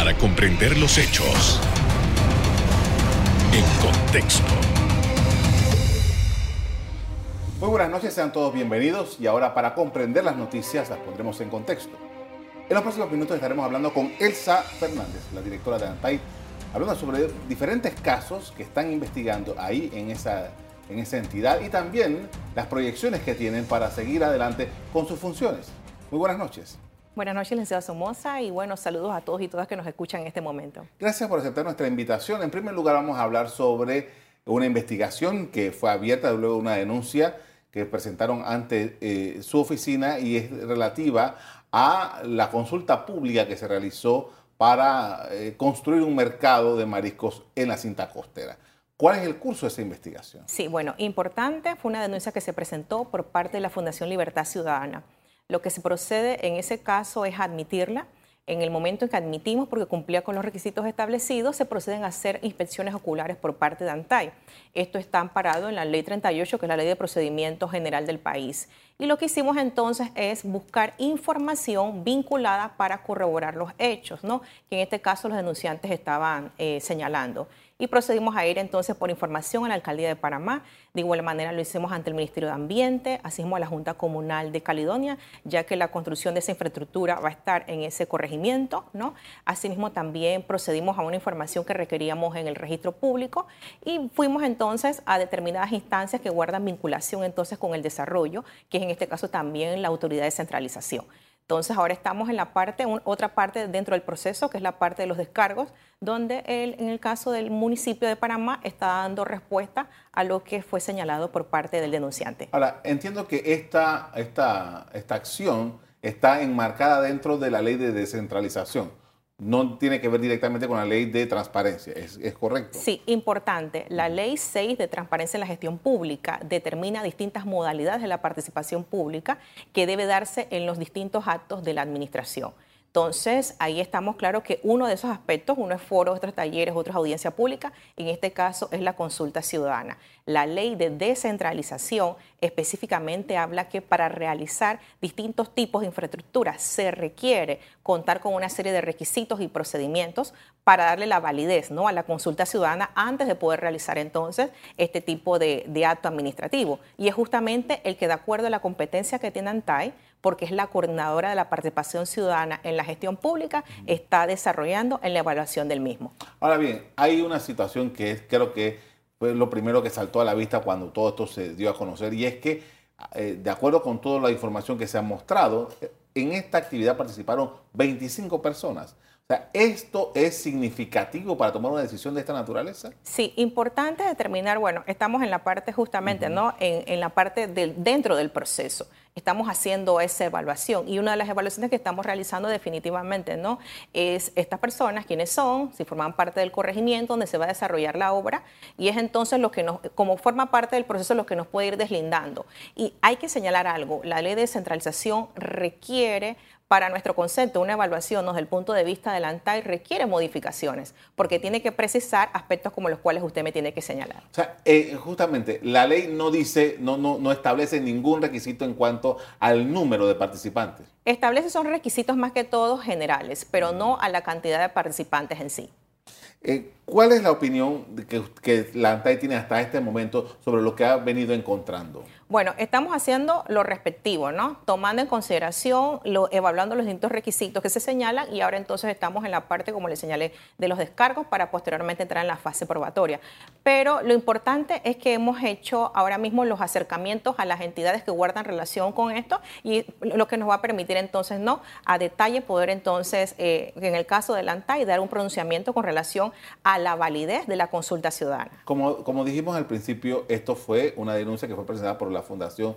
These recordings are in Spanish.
para comprender los hechos en contexto. Muy buenas noches, sean todos bienvenidos y ahora para comprender las noticias las pondremos en contexto. En los próximos minutos estaremos hablando con Elsa Fernández, la directora de ANTAI, hablando sobre diferentes casos que están investigando ahí en esa, en esa entidad y también las proyecciones que tienen para seguir adelante con sus funciones. Muy buenas noches. Buenas noches, licenciado Somoza, y buenos saludos a todos y todas que nos escuchan en este momento. Gracias por aceptar nuestra invitación. En primer lugar, vamos a hablar sobre una investigación que fue abierta luego de una denuncia que presentaron ante eh, su oficina y es relativa a la consulta pública que se realizó para eh, construir un mercado de mariscos en la cinta costera. ¿Cuál es el curso de esa investigación? Sí, bueno, importante, fue una denuncia que se presentó por parte de la Fundación Libertad Ciudadana. Lo que se procede en ese caso es admitirla. En el momento en que admitimos, porque cumplía con los requisitos establecidos, se proceden a hacer inspecciones oculares por parte de ANTAI. Esto está amparado en la Ley 38, que es la Ley de Procedimiento General del país. Y lo que hicimos entonces es buscar información vinculada para corroborar los hechos, que en este caso los denunciantes estaban eh, señalando y procedimos a ir entonces por información a la Alcaldía de Panamá. De igual manera lo hicimos ante el Ministerio de Ambiente, así como a la Junta Comunal de Caledonia, ya que la construcción de esa infraestructura va a estar en ese corregimiento, ¿no? Asimismo también procedimos a una información que requeríamos en el registro público y fuimos entonces a determinadas instancias que guardan vinculación entonces con el desarrollo, que es en este caso también la autoridad de centralización. Entonces ahora estamos en la parte, otra parte dentro del proceso, que es la parte de los descargos, donde en el caso del municipio de Panamá está dando respuesta a lo que fue señalado por parte del denunciante. Ahora, entiendo que esta, esta, esta acción está enmarcada dentro de la ley de descentralización no tiene que ver directamente con la ley de transparencia, ¿es, correcto? Sí, importante. La ley 6 de transparencia en la gestión pública determina distintas modalidades de la participación pública que debe darse en los distintos actos de la administración. Entonces, ahí estamos claros que uno de esos aspectos, uno es foros, otros talleres, otros audiencia pública, en este caso es la consulta ciudadana. La ley de descentralización específicamente habla que para realizar distintos tipos de infraestructura se requiere contar con una serie de requisitos y procedimientos para darle la validez ¿no? a la consulta ciudadana antes de poder realizar entonces este tipo de, de acto administrativo. Y es justamente el que de acuerdo a la competencia que tiene ANTAI, porque es la coordinadora de la participación ciudadana en la gestión pública, está desarrollando en la evaluación del mismo. Ahora bien, hay una situación que es, creo que fue lo primero que saltó a la vista cuando todo esto se dio a conocer, y es que, eh, de acuerdo con toda la información que se ha mostrado, en esta actividad participaron 25 personas. ¿esto es significativo para tomar una decisión de esta naturaleza? Sí, importante determinar, bueno, estamos en la parte justamente, ¿no? En, la parte del, dentro del proceso. Estamos haciendo esa evaluación y una de las evaluaciones que estamos realizando definitivamente, ¿no? Es estas personas, quiénes son, si forman parte del corregimiento donde se va a desarrollar la obra y es entonces lo que nos, como forma parte del proceso, lo que nos puede ir deslindando. Y hay que señalar algo, la ley de descentralización requiere para nuestro concepto, una evaluación desde el punto de vista del ANTAI requiere modificaciones, porque tiene que precisar aspectos como los cuales usted me tiene que señalar. O sea, eh, justamente, la ley no dice, no, no, no establece ningún requisito en cuanto al número de participantes. Establece son requisitos más que todos generales, pero no a la cantidad de participantes en sí. Eh, ¿Cuál es la opinión que, la ANTAI tiene hasta este momento sobre lo que ha venido encontrando? Bueno, estamos haciendo lo respectivo, ¿no? Tomando en consideración, evaluando los distintos requisitos que se señalan y ahora entonces estamos en la parte, como le señalé, de los descargos para posteriormente entrar en la fase probatoria. Pero lo importante es que hemos hecho ahora mismo los acercamientos a las entidades que guardan relación con esto y lo que nos va a permitir entonces, ¿no? A detalle poder entonces, eh, en el caso del ANTAI, dar un pronunciamiento con relación a la validez de la consulta ciudadana. Como, como dijimos al principio, esto fue una denuncia que fue presentada por la Fundación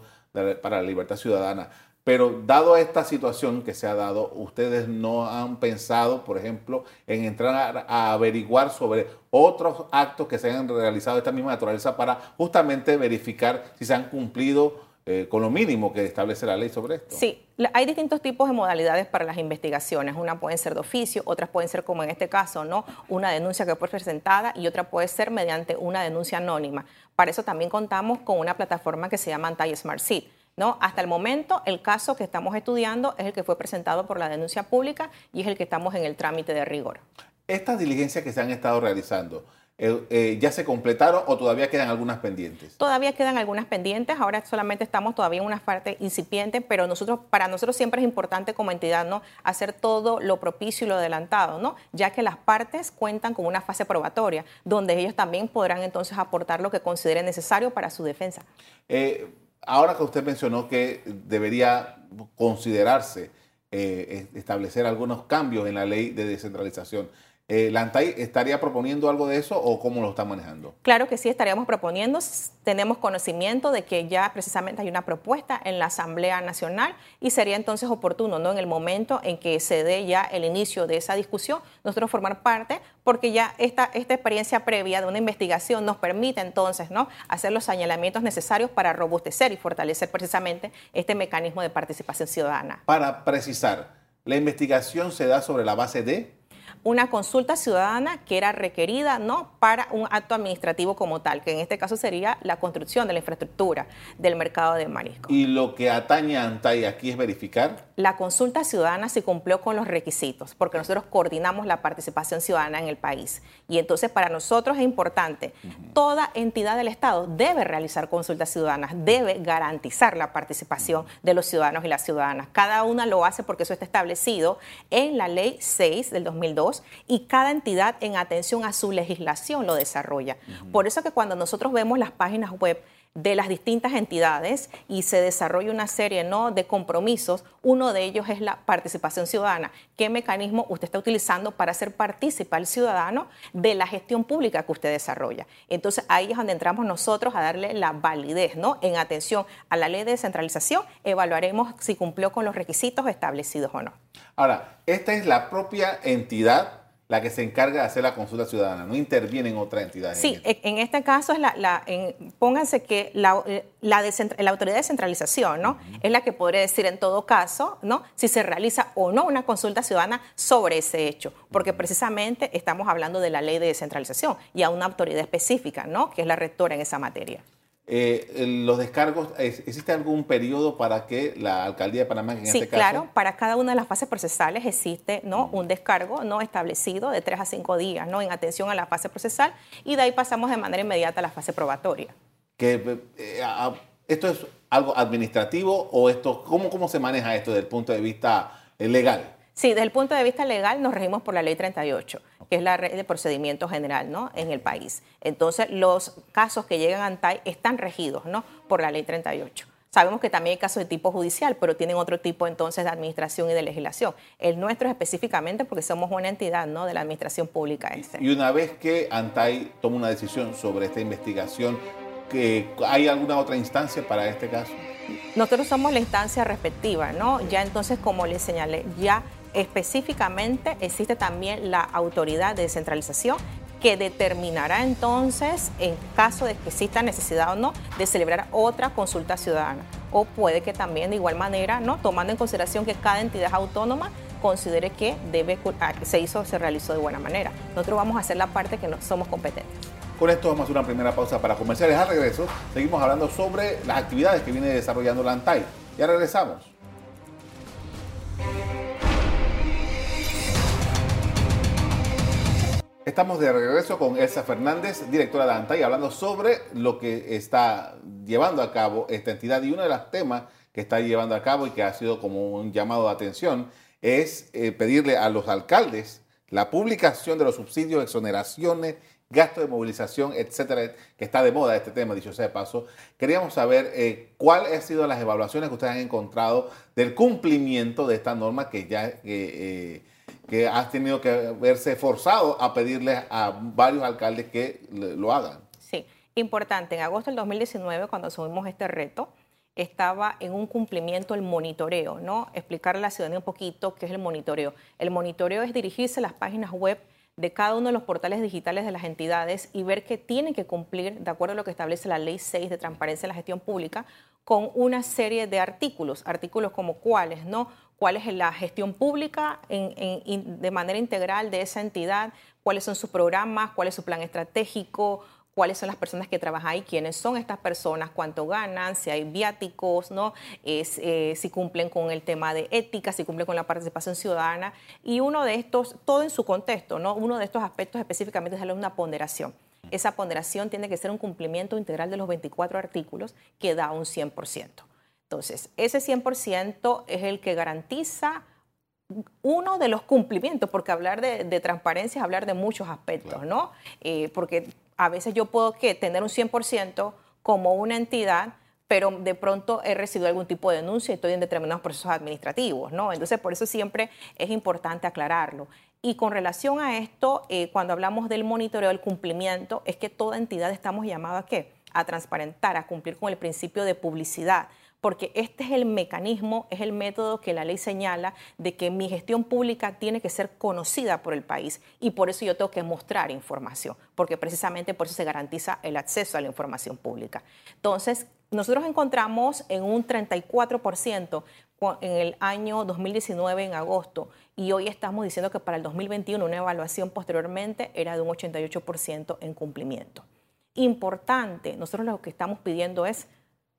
para la Libertad Ciudadana. Pero dado esta situación que se ha dado, ¿ustedes no han pensado, por ejemplo, en entrar a, averiguar sobre otros actos que se hayan realizado de esta misma naturaleza para justamente verificar si se han cumplido eh, con lo mínimo que establece la ley sobre esto? Sí, hay distintos tipos de modalidades para las investigaciones. Una pueden ser de oficio, otras pueden ser como en este caso, ¿no? Una denuncia que fue presentada y otra puede ser mediante una denuncia anónima. Para eso también contamos con una plataforma que se llama Anti Smart Seed. ¿no? Hasta el momento, el caso que estamos estudiando es el que fue presentado por la denuncia pública y es el que estamos en el trámite de rigor. Estas diligencias que se han estado realizando, eh, eh, ¿ya se completaron o todavía quedan algunas pendientes? Todavía quedan algunas pendientes, ahora solamente estamos todavía en una parte incipiente, pero nosotros, para nosotros siempre es importante como entidad ¿no? hacer todo lo propicio y lo adelantado, ¿no? ya que las partes cuentan con una fase probatoria, donde ellos también podrán entonces aportar lo que consideren necesario para su defensa. Eh, ahora que usted mencionó que debería considerarse establecer algunos cambios en la ley de descentralización, eh, ¿La ANTAI estaría proponiendo algo de eso o cómo lo está manejando? Claro que sí, estaríamos proponiendo. Tenemos conocimiento de que ya precisamente hay una propuesta en la Asamblea Nacional y sería entonces oportuno, ¿no? En el momento en que se dé ya el inicio de esa discusión, nosotros formar parte, porque ya esta, esta experiencia previa de una investigación nos permite entonces, ¿no? Hacer los señalamientos necesarios para robustecer y fortalecer precisamente este mecanismo de participación ciudadana. Para precisar, ¿la investigación se da sobre la base de una consulta ciudadana que era requerida no para un acto administrativo como tal, que en este caso sería la construcción de la infraestructura del mercado de marisco. ¿Y lo que atañe a ANTAI aquí es verificar? La consulta ciudadana se cumplió con los requisitos, porque nosotros coordinamos la participación ciudadana en el país. Y entonces para nosotros es importante, toda entidad del Estado debe realizar consultas ciudadanas, debe garantizar la participación de los ciudadanos y las ciudadanas. Cada una lo hace porque eso está establecido en la ley 6 del 2002 y cada entidad en atención a su legislación lo desarrolla. Por eso que cuando nosotros vemos las páginas web de las distintas entidades y se desarrolla una serie ¿no? de compromisos. Uno de ellos es la participación ciudadana. ¿Qué mecanismo usted está utilizando para hacer participar al ciudadano de la gestión pública que usted desarrolla? Entonces ahí es donde entramos nosotros a darle la validez, ¿no? En atención a la ley de descentralización, evaluaremos si cumplió con los requisitos establecidos o no. Ahora, esta es la propia entidad la que se encarga de hacer la consulta ciudadana, no interviene en otra entidad. Sí, en, este caso es la, pónganse que la, la, autoridad de descentralización, ¿no? Es la que podría decir en todo caso, ¿no? Si se realiza o no una consulta ciudadana sobre ese hecho, porque precisamente estamos hablando de la ley de descentralización y a una autoridad específica, ¿no? Que es la rectora en esa materia. Eh, los descargos, ¿existe algún periodo para que la alcaldía de Panamá, en sí, este caso? claro, para cada una de las fases procesales existe ¿no? un descargo no establecido de tres a cinco días ¿no? en atención a la fase procesal y de ahí pasamos de manera inmediata a la fase probatoria. Que, eh, ¿Esto es algo administrativo o esto, cómo, cómo se maneja esto desde el punto de vista eh, legal? Sí, desde el punto de vista legal nos regimos por la ley 38, que es la ley de procedimiento general ¿no? en el país. Entonces, los casos que llegan a ANTAI están regidos ¿no? por la ley 38. Sabemos que también hay casos de tipo judicial, pero tienen otro tipo entonces de administración y de legislación. El nuestro es específicamente porque somos una entidad ¿no? de la administración pública. Este. Y una vez que ANTAI toma una decisión sobre esta investigación, ¿hay alguna otra instancia para este caso? Nosotros somos la instancia respectiva, ¿no? Ya entonces, como les señalé, ya Específicamente existe también la autoridad de descentralización que determinará entonces, en caso de que exista necesidad o no, de celebrar otra consulta ciudadana. O puede que también de igual manera, ¿no? tomando en consideración que cada entidad autónoma considere que debe, ah, se hizo, se realizó de buena manera. Nosotros vamos a hacer la parte que no somos competentes. Con esto vamos a hacer una primera pausa para comerciales. Al regreso, seguimos hablando sobre las actividades que viene desarrollando la ANTAI. Ya regresamos. Estamos de regreso con Elsa Fernández, directora de ANTAI, hablando sobre lo que está llevando a cabo esta entidad. Y uno de los temas que está llevando a cabo y que ha sido como un llamado de atención es eh, pedirle a los alcaldes la publicación de los subsidios, exoneraciones, gastos de movilización, etcétera, que está de moda este tema, dicho sea de paso. Queríamos saber eh, cuáles han sido las evaluaciones que ustedes han encontrado del cumplimiento de esta norma que ya... Eh, que has tenido que verse forzado a pedirle a varios alcaldes que lo hagan. Sí, importante. En agosto del 2019, cuando asumimos este reto, estaba en un cumplimiento el monitoreo, ¿no? Explicarle a la ciudadanía un poquito qué es el monitoreo. El monitoreo es dirigirse a las páginas web de cada uno de los portales digitales de las entidades y ver que tienen que cumplir, de acuerdo a lo que establece la Ley 6 de Transparencia en la Gestión Pública, con una serie de artículos, artículos como cuáles, ¿no? Cuál es la gestión pública de manera integral de esa entidad, cuáles son sus programas, cuál es su plan estratégico, cuáles son las personas que trabajan ahí, quiénes son estas personas, cuánto ganan, si hay viáticos, ¿no? Eh, si cumplen con el tema de ética, si cumplen con la participación ciudadana. Y uno de estos, todo en su contexto, ¿no? Uno de estos aspectos específicamente es una ponderación. Esa ponderación tiene que ser un cumplimiento integral de los 24 artículos que da un 100%. Entonces, ese 100% es el que garantiza uno de los cumplimientos, porque hablar de, transparencia es hablar de muchos aspectos, ¿no? Eh, porque a veces yo puedo tener un 100% como una entidad, pero de pronto he recibido algún tipo de denuncia y estoy en determinados procesos administrativos, ¿no? Entonces, por eso siempre es importante aclararlo. Y con relación a esto, eh, cuando hablamos del monitoreo del cumplimiento, es que toda entidad estamos llamados a qué? A transparentar, a cumplir con el principio de publicidad porque este es el mecanismo, es el método que la ley señala de que mi gestión pública tiene que ser conocida por el país y por eso yo tengo que mostrar información, porque precisamente por eso se garantiza el acceso a la información pública. Entonces, nosotros encontramos en un 34% en el año 2019, en agosto, y hoy estamos diciendo que para el 2021 una evaluación posteriormente era de un 88% en cumplimiento. Importante, nosotros lo que estamos pidiendo es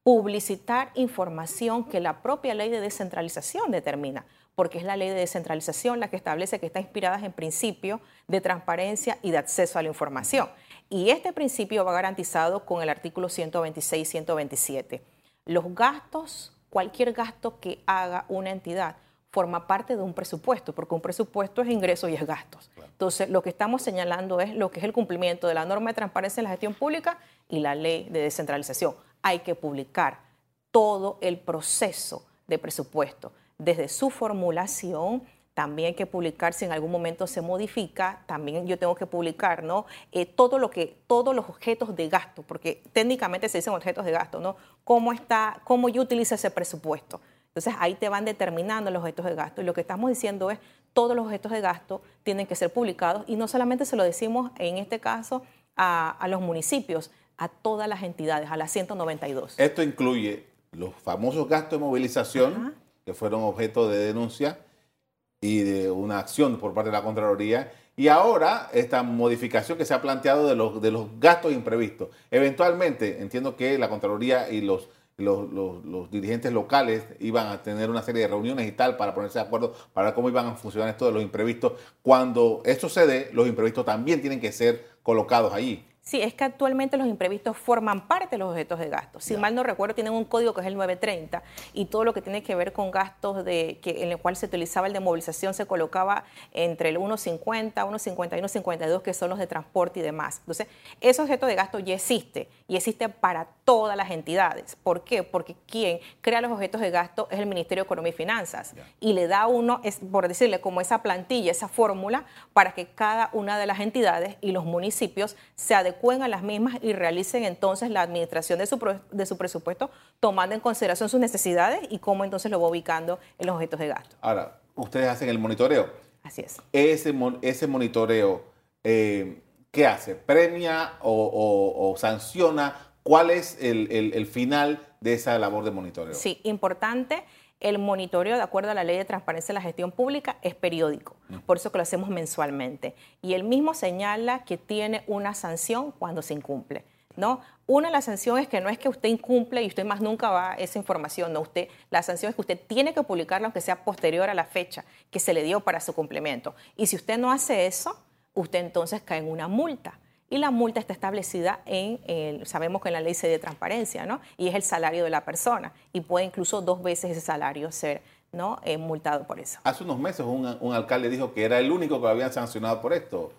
publicitar información que la propia ley de descentralización determina, porque es la ley de descentralización la que establece que está inspirada en principio de transparencia y de acceso a la información. Y este principio va garantizado con el artículo 126 y 127. Los gastos, cualquier gasto que haga una entidad, forma parte de un presupuesto, porque un presupuesto es ingresos y es gastos. Entonces, lo que estamos señalando es lo que es el cumplimiento de la norma de transparencia en la gestión pública y la ley de descentralización hay que publicar todo el proceso de presupuesto, desde su formulación, también hay que publicar si en algún momento se modifica, también yo tengo que publicar, ¿no? Eh, todo lo que, todos los objetos de gasto, porque técnicamente se dicen objetos de gasto, ¿no? ¿Cómo está, cómo yo utilizo ese presupuesto? Entonces ahí te van determinando los objetos de gasto. Y lo que estamos diciendo es, todos los objetos de gasto tienen que ser publicados y no solamente se lo decimos en este caso a, a los municipios, a todas las entidades, a las 192. Esto incluye los famosos gastos de movilización, que fueron objeto de denuncia y de una acción por parte de la Contraloría, y ahora esta modificación que se ha planteado de los, de los gastos imprevistos. Eventualmente, entiendo que la Contraloría y los, los, los, dirigentes locales iban a tener una serie de reuniones y tal para ponerse de acuerdo para cómo iban a funcionar esto de los imprevistos. Cuando esto se dé, los imprevistos también tienen que ser colocados allí. Sí, es que actualmente los imprevistos forman parte de los objetos de gasto. Si mal no recuerdo, tienen un código que es el 930 y todo lo que tiene que ver con gastos de, que, en el cual se utilizaba el de movilización se colocaba entre el 1.50, 1.50 y 1.52, que son los de transporte y demás. Entonces, ese objeto de gasto ya existe y existe para todas las entidades. ¿Por qué? Porque quien crea los objetos de gasto es el Ministerio de Economía y Finanzas y le da uno, es, por decirle, como esa plantilla, esa fórmula para que cada una de las entidades y los municipios se adecuen a las mismas y realicen entonces la administración de su, de su presupuesto tomando en consideración sus necesidades y cómo entonces lo va ubicando en los objetos de gasto. Ahora, ustedes hacen el monitoreo. Así es. Ese, ese monitoreo, eh, ¿qué hace? ¿Premia o, sanciona? ¿Cuál es el, el final de esa labor de monitoreo? Sí, importante el monitoreo, de acuerdo a la ley de transparencia de la gestión pública, es periódico, por eso que lo hacemos mensualmente. Y él mismo señala que tiene una sanción cuando se incumple. ¿no? Una de las sanciones es que no es que usted incumple y usted más nunca va a esa información, no, usted, la sanción es que usted tiene que publicarla aunque sea posterior a la fecha que se le dio para su cumplimiento. Y si usted no hace eso, usted entonces cae en una multa y la multa está establecida en, sabemos que en la ley se de transparencia, ¿no? Y es el salario de la persona y puede incluso dos veces ese salario ser ¿no? Eh, multado por eso. Hace unos meses un, un, alcalde dijo que era el único que lo habían sancionado por esto.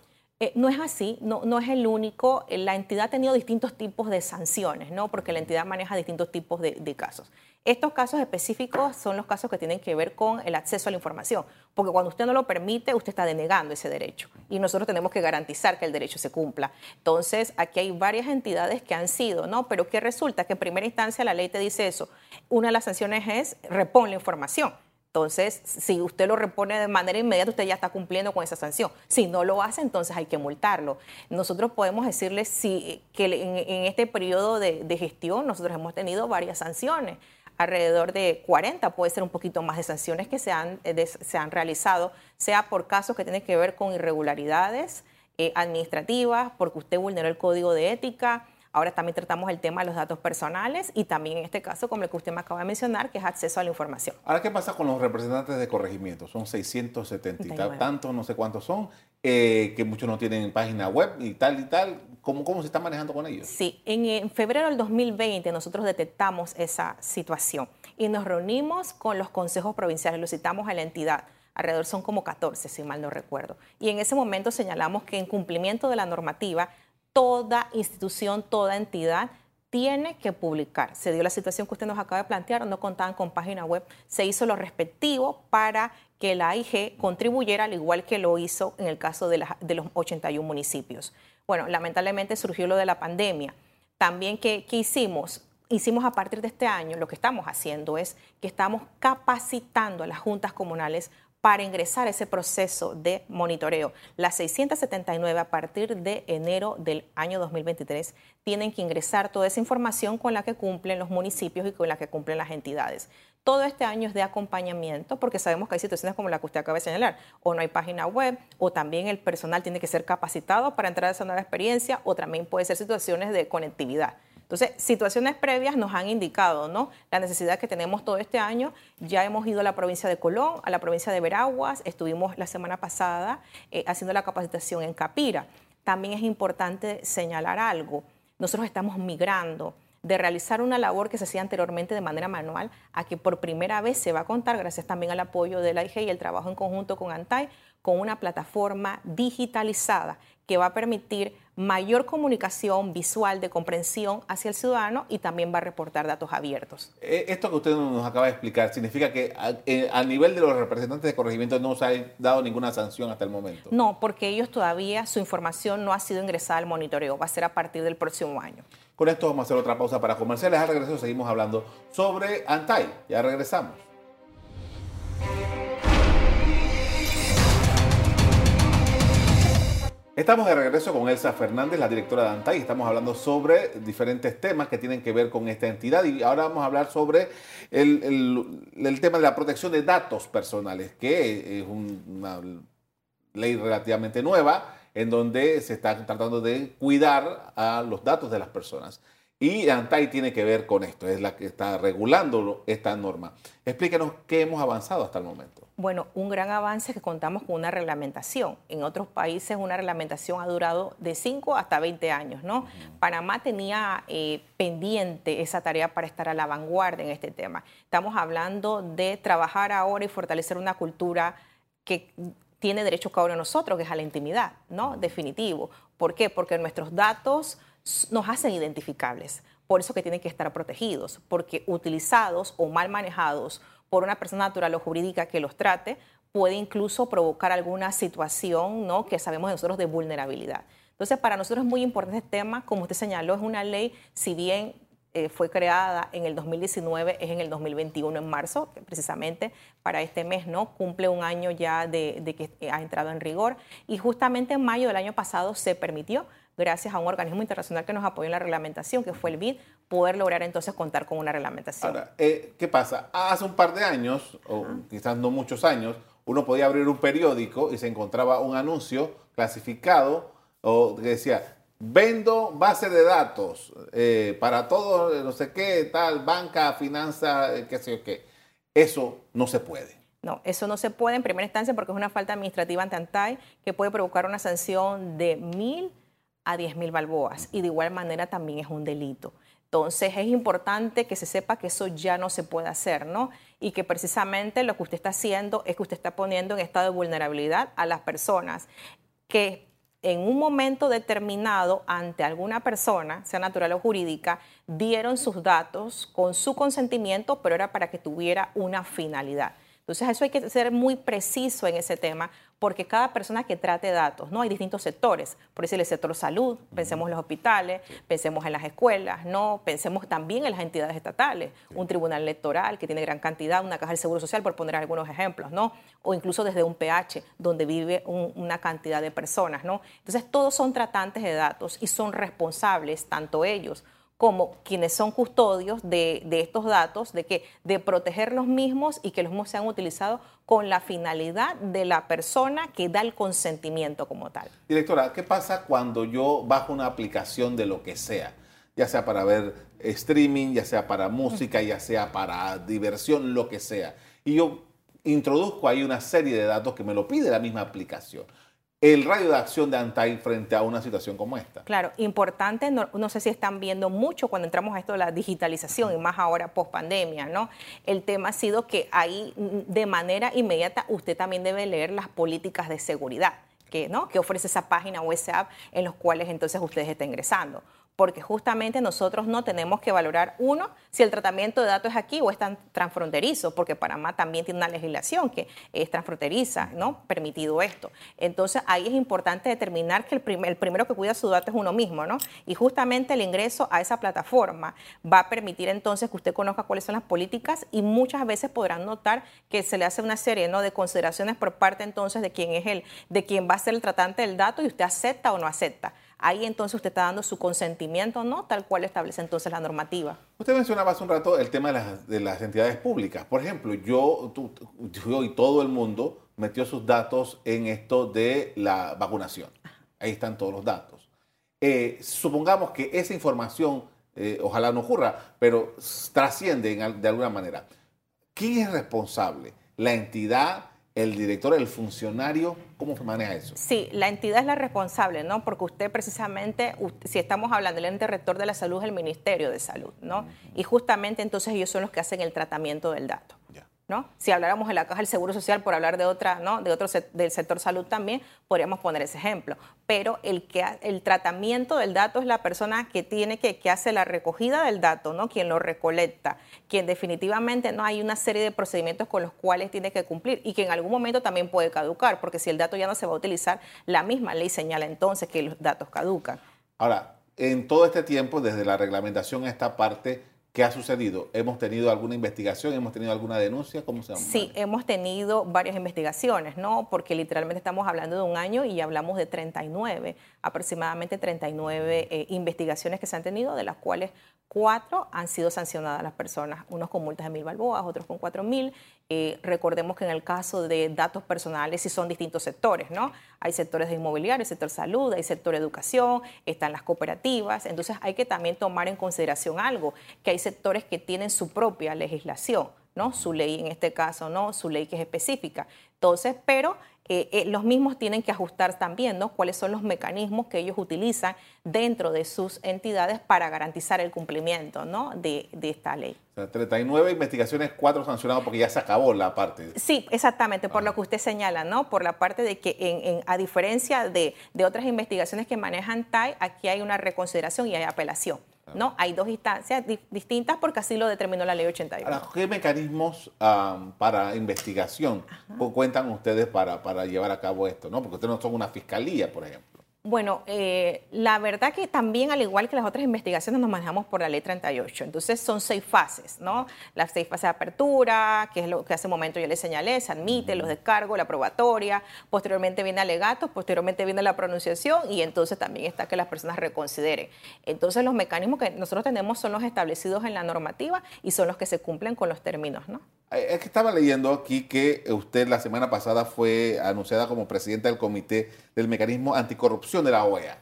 Eh, no es así, no, es el único. La entidad ha tenido distintos tipos de sanciones, ¿no? porque la entidad maneja distintos tipos de, casos. Estos casos específicos son los casos que tienen que ver con el acceso a la información, porque cuando usted no lo permite, usted está denegando ese derecho y nosotros tenemos que garantizar que el derecho se cumpla. Entonces, aquí hay varias entidades que han sido, ¿no? Pero ¿qué resulta? Que en primera instancia la ley te dice eso. Una de las sanciones es repon la información. Entonces, si usted lo repone de manera inmediata, usted ya está cumpliendo con esa sanción. Si no lo hace, entonces hay que multarlo. Nosotros podemos decirle si, que en, este periodo de, gestión nosotros hemos tenido varias sanciones alrededor de 40, puede ser un poquito más de sanciones que se han, eh, se han realizado, sea por casos que tienen que ver con irregularidades, eh, administrativas, porque usted vulneró el código de ética. Ahora también tratamos el tema de los datos personales y también en este caso, como el que usted me acaba de mencionar, que es acceso a la información. Ahora, ¿qué pasa con los representantes de corregimiento? Son 670 tantos, no sé cuántos son, eh, que muchos no tienen página web y tal y tal. ¿Cómo, ¿Cómo se está manejando con ellos? Sí, en, en febrero del 2020 nosotros detectamos esa situación y nos reunimos con los consejos provinciales, lo citamos a la entidad alrededor son como 14, si mal no recuerdo. Y en ese momento señalamos que en cumplimiento de la normativa, toda institución, toda entidad tiene que publicar. Se dio la situación que usted nos acaba de plantear, no contaban con página web, se hizo lo respectivo para que la AIG contribuyera al igual que lo hizo en el caso de, los 81 municipios. Bueno, lamentablemente surgió lo de la pandemia. También, ¿qué, ¿qué hicimos? hicimos a partir de este año, lo que estamos haciendo es que estamos capacitando a las juntas comunales para ingresar a ese proceso de monitoreo. Las 679 a partir de enero del año 2023 tienen que ingresar toda esa información con la que cumplen los municipios y con la que cumplen las entidades. Todo este año es de acompañamiento porque sabemos que hay situaciones como la que usted acaba de señalar, o no hay página web, o también el personal tiene que ser capacitado para entrar a esa nueva experiencia, o también puede ser situaciones de conectividad. Entonces, situaciones previas nos han indicado ¿no? la necesidad que tenemos todo este año. Ya hemos ido a la provincia de Colón, a la provincia de Veraguas, estuvimos la semana pasada eh, haciendo la capacitación en Capira. También es importante señalar algo. Nosotros estamos migrando de realizar una labor que se hacía anteriormente de manera manual a que por primera vez se va a contar, gracias también al apoyo de la y el trabajo en conjunto con ANTAI, con una plataforma digitalizada que va a permitir mayor comunicación visual de comprensión hacia el ciudadano y también va a reportar datos abiertos. Eh, esto que usted nos acaba de explicar significa que a, eh, nivel de los representantes de corregimiento no se ha dado ninguna sanción hasta el momento. No, porque ellos todavía su información no ha sido ingresada al monitoreo, va a ser a partir del próximo año. Con esto vamos a hacer otra pausa para comerciales. Al regreso seguimos hablando sobre Antai. Ya regresamos. Estamos de regreso con Elsa Fernández, la directora de ANTAI. Estamos hablando sobre diferentes temas que tienen que ver con esta entidad y ahora vamos a hablar sobre el, tema de la protección de datos personales, que es una ley relativamente nueva en donde se está tratando de cuidar a los datos de las personas. Y ANTAI tiene que ver con esto, es la que está regulando esta norma. Explíquenos qué hemos avanzado hasta el momento. Bueno, un gran avance es que contamos con una reglamentación. En otros países una reglamentación ha durado de 5 hasta 20 años, ¿no? Panamá tenía eh, pendiente esa tarea para estar a la vanguardia en este tema. Estamos hablando de trabajar ahora y fortalecer una cultura que tiene derecho cada uno de nosotros, que es a la intimidad, ¿no? Definitivo. ¿Por qué? Porque nuestros datos nos hacen identificables. Por eso que tienen que estar protegidos, porque utilizados o mal manejados por una persona natural o jurídica que los trate, puede incluso provocar alguna situación ¿no? que sabemos nosotros de vulnerabilidad. Entonces, para nosotros es muy importante este tema. Como usted señaló, es una ley, si bien eh, fue creada en el 2019, es en el 2021, en marzo, precisamente para este mes, ¿no? Cumple un año ya de, de que ha entrado en rigor. Y justamente en mayo del año pasado se permitió gracias a un organismo internacional que nos apoyó en la reglamentación, que fue el BID, poder lograr entonces contar con una reglamentación. Ahora, eh, ¿qué pasa? Hace un par de años, o quizás no muchos años, uno podía abrir un periódico y se encontraba un anuncio clasificado o que decía, vendo base de datos eh, para todo, no sé qué, tal, banca, finanza, eh, qué sé yo qué. Eso no se puede. No, eso no se puede en primera instancia porque es una falta administrativa ante ANTAI que puede provocar una sanción de mil a 10.000 balboas y de igual manera también es un delito. Entonces es importante que se sepa que eso ya no se puede hacer, ¿no? Y que precisamente lo que usted está haciendo es que usted está poniendo en estado de vulnerabilidad a las personas que en un momento determinado ante alguna persona, sea natural o jurídica, dieron sus datos con su consentimiento, pero era para que tuviera una finalidad. Entonces, eso hay que ser muy preciso en ese tema, porque cada persona que trate datos, ¿no? Hay distintos sectores, por decir el sector salud, pensemos en los hospitales, pensemos en las escuelas, ¿no? Pensemos también en las entidades estatales, un tribunal electoral que tiene gran cantidad, una caja del Seguro Social, por poner algunos ejemplos, ¿no? O incluso desde un PH, donde vive una cantidad de personas, ¿no? Entonces, todos son tratantes de datos y son responsables, tanto ellos como quienes son custodios de, estos datos, de que de proteger los mismos y que los mismos sean utilizados con la finalidad de la persona que da el consentimiento como tal. Directora, ¿qué pasa cuando yo bajo una aplicación de lo que sea? Ya sea para ver streaming, ya sea para música, ya sea para diversión, lo que sea. Y yo introduzco ahí una serie de datos que me lo pide la misma aplicación el radio de acción de Antai frente a una situación como esta. Claro, importante, no, sé si están viendo mucho cuando entramos a esto de la digitalización y más ahora post pandemia, ¿no? El tema ha sido que ahí de manera inmediata usted también debe leer las políticas de seguridad que, ¿no? que ofrece esa página o ese app en los cuales entonces ustedes estén ingresando porque justamente nosotros no tenemos que valorar, uno, si el tratamiento de datos es aquí o es tan transfronterizo, porque Panamá también tiene una legislación que es transfronteriza, ¿no? Permitido esto. Entonces, ahí es importante determinar que el, el primero que cuida su dato es uno mismo, ¿no? Y justamente el ingreso a esa plataforma va a permitir entonces que usted conozca cuáles son las políticas y muchas veces podrán notar que se le hace una serie, ¿no? De consideraciones por parte entonces de quién es el, de quién va a ser el tratante del dato y usted acepta o no acepta ahí entonces usted está dando su consentimiento, ¿no? Tal cual establece entonces la normativa. Usted mencionaba hace un rato el tema de las, entidades públicas. Por ejemplo, yo, y todo el mundo metió sus datos en esto de la vacunación. Ahí están todos los datos. Eh, supongamos que esa información, eh, ojalá no ocurra, pero trasciende de alguna manera. ¿Quién es responsable? ¿La entidad? El director, el funcionario, ¿cómo se maneja eso? Sí, la entidad es la responsable, ¿no? Porque usted precisamente, si estamos hablando del ente rector de la salud, es el Ministerio de Salud, ¿no? Y justamente entonces ellos son los que hacen el tratamiento del dato. ¿No? Si habláramos de la caja del Seguro Social, por hablar de otra, ¿no? De del sector salud también, podríamos poner ese ejemplo. Pero el, que, el tratamiento del dato es la persona que tiene que, que hace la recogida del dato, ¿no? Quien lo recolecta, quien definitivamente no hay una serie de procedimientos con los cuales tiene que cumplir y que en algún momento también puede caducar, porque si el dato ya no se va a utilizar, la misma ley señala entonces que los datos caducan. Ahora, en todo este tiempo, desde la reglamentación a esta parte, ¿Qué ha sucedido? ¿Hemos tenido alguna investigación? ¿Hemos tenido alguna denuncia? ¿Cómo se llama? Sí, hemos tenido varias investigaciones, ¿no? Porque literalmente estamos hablando de un año y hablamos de 39, aproximadamente 39 eh, investigaciones que se han tenido, de las cuales cuatro han sido sancionadas las personas, unos con multas de mil balboas, otros con cuatro mil. Eh, recordemos que en el caso de datos personales sí son distintos sectores, ¿no? Hay sectores de inmobiliario, sector salud, hay sector educación, están las cooperativas. Entonces hay que también tomar en consideración algo, que hay sectores que tienen su propia legislación, ¿no? Su ley en este caso, ¿no? Su ley que es específica. Entonces, pero eh, eh, los mismos tienen que ajustar también ¿no? cuáles son los mecanismos que ellos utilizan dentro de sus entidades para garantizar el cumplimiento ¿no? de, esta ley. O sea, 39 investigaciones, 4 sancionados porque ya se acabó la parte. Sí, exactamente, por lo que usted señala, ¿no? por la parte de que en, a diferencia de, de otras investigaciones que manejan TAI, aquí hay una reconsideración y hay apelación. ¿No? Hay dos instancias distintas porque así lo determinó la ley 81. Ahora, ¿qué mecanismos para investigación cuentan ustedes para, para llevar a cabo esto? ¿no? Porque ustedes no son una fiscalía, por ejemplo. Bueno, eh, la verdad que también, al igual que las otras investigaciones, nos manejamos por la ley 38. Entonces, son seis fases, ¿no? Las seis fases de apertura, que es lo que hace un momento yo les señalé, se admite, los descargos, la probatoria, posteriormente viene alegatos, posteriormente viene la pronunciación y entonces también está que las personas reconsideren. Entonces, los mecanismos que nosotros tenemos son los establecidos en la normativa y son los que se cumplen con los términos, ¿no? Eh, es que estaba leyendo aquí que usted la semana pasada fue anunciada como presidenta del Comité del Mecanismo Anticorrupción de la OEA.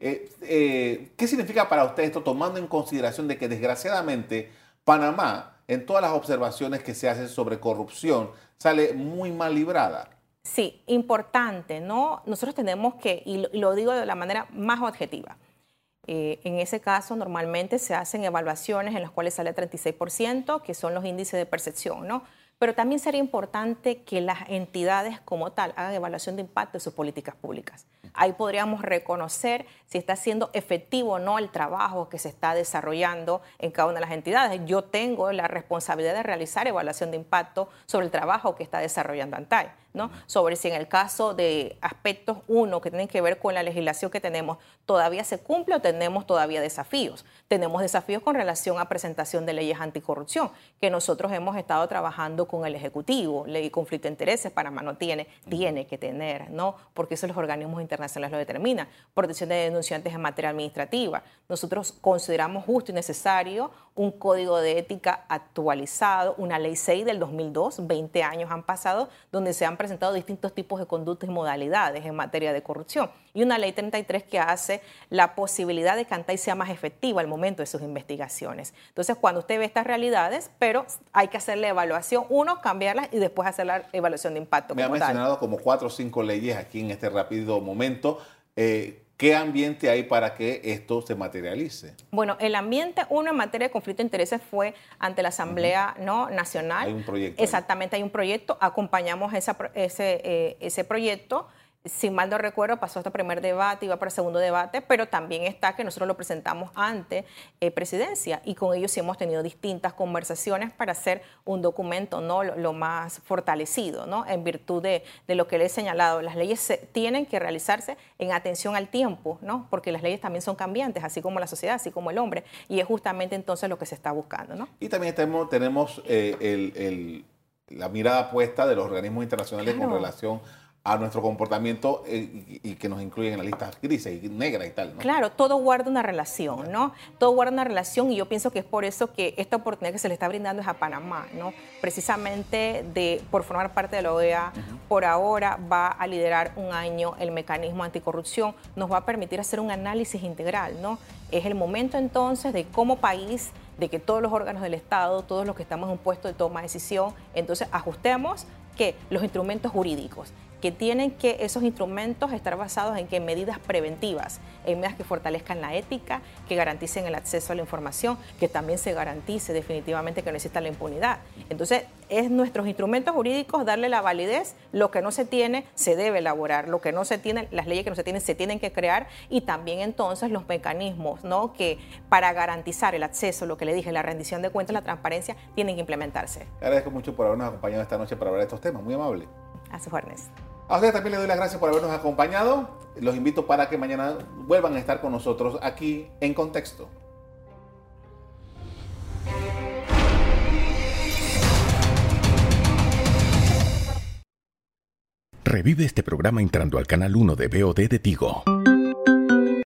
Eh, eh, ¿Qué significa para usted esto, tomando en consideración de que desgraciadamente Panamá, en todas las observaciones que se hacen sobre corrupción, sale muy mal librada? Sí, importante, ¿no? Nosotros tenemos que, y lo digo de la manera más objetiva, eh, en ese caso, normalmente se hacen evaluaciones en las cuales sale 36%, que son los índices de percepción, ¿no? Pero también sería importante que las entidades como tal hagan evaluación de impacto de sus políticas públicas. Ahí podríamos reconocer si está siendo efectivo o no el trabajo que se está desarrollando en cada una de las entidades. Yo tengo la responsabilidad de realizar evaluación de impacto sobre el trabajo que está desarrollando ANTAI. ¿No? Sobre si en el caso de aspectos, uno, que tienen que ver con la legislación que tenemos, todavía se cumple o tenemos todavía desafíos. Tenemos desafíos con relación a presentación de leyes anticorrupción, que nosotros hemos estado trabajando con el Ejecutivo. Ley de conflicto de intereses, Panamá no tiene, tiene que tener, ¿no? Porque eso los organismos internacionales lo determinan. Protección de denunciantes en materia administrativa. Nosotros consideramos justo y necesario un código de ética actualizado, una ley 6 del 2002, 20 años han pasado, donde se han presentado distintos tipos de conductas y modalidades en materia de corrupción. Y una ley 33 que hace la posibilidad de que ANTAI sea más efectiva al momento de sus investigaciones. Entonces, cuando usted ve estas realidades, pero hay que hacer la evaluación, uno, cambiarlas y después hacer la evaluación de impacto. Me ha mencionado como cuatro o cinco leyes aquí en este rápido momento. Eh, ¿Qué ambiente hay para que esto se materialice? Bueno, el ambiente, uno en materia de conflicto de intereses fue ante la Asamblea ¿no? Nacional. Hay un proyecto. Exactamente, hay un proyecto. Acompañamos ese, eh, ese proyecto si mal no recuerdo, pasó hasta primer debate, iba para el segundo debate, pero también está que nosotros lo presentamos ante eh, presidencia y con ellos sí hemos tenido distintas conversaciones para hacer un documento ¿no? lo, más fortalecido, ¿no? en virtud de, lo que le he señalado. Las leyes tienen que realizarse en atención al tiempo, ¿no? porque las leyes también son cambiantes, así como la sociedad, así como el hombre, y es justamente entonces lo que se está buscando. ¿no? Y también tenemos, tenemos eh, la mirada puesta de los organismos internacionales con relación a nuestro comportamiento eh, y, que nos incluyen en la lista grises y negra y tal. ¿no? Claro, todo guarda una relación, ¿no? Todo guarda una relación y yo pienso que es por eso que esta oportunidad que se le está brindando es a Panamá, ¿no? Precisamente de, por formar parte de la OEA, por ahora va a liderar un año el mecanismo anticorrupción, nos va a permitir hacer un análisis integral, ¿no? Es el momento entonces de como país de que todos los órganos del Estado, todos los que estamos en un puesto de toma de decisión, entonces ajustemos que los instrumentos jurídicos que tienen que esos instrumentos estar basados en que medidas preventivas, en medidas que fortalezcan la ética, que garanticen el acceso a la información, que también se garantice definitivamente que no exista la impunidad. Entonces, es nuestros instrumentos jurídicos darle la validez, lo que no se tiene se debe elaborar, lo que no se tiene, las leyes que no se tienen se tienen que crear y también entonces los mecanismos, ¿no? que para garantizar el acceso, lo que le dije, la rendición de cuentas, la transparencia, tienen que implementarse. Agradezco mucho por habernos acompañado esta noche para hablar de estos temas, muy amable. A sus órdenes. A ustedes también les doy las gracias por habernos acompañado. Los invito para que mañana vuelvan a estar con nosotros aquí en Contexto. Revive este programa entrando al canal 1 de BOD de Tigo.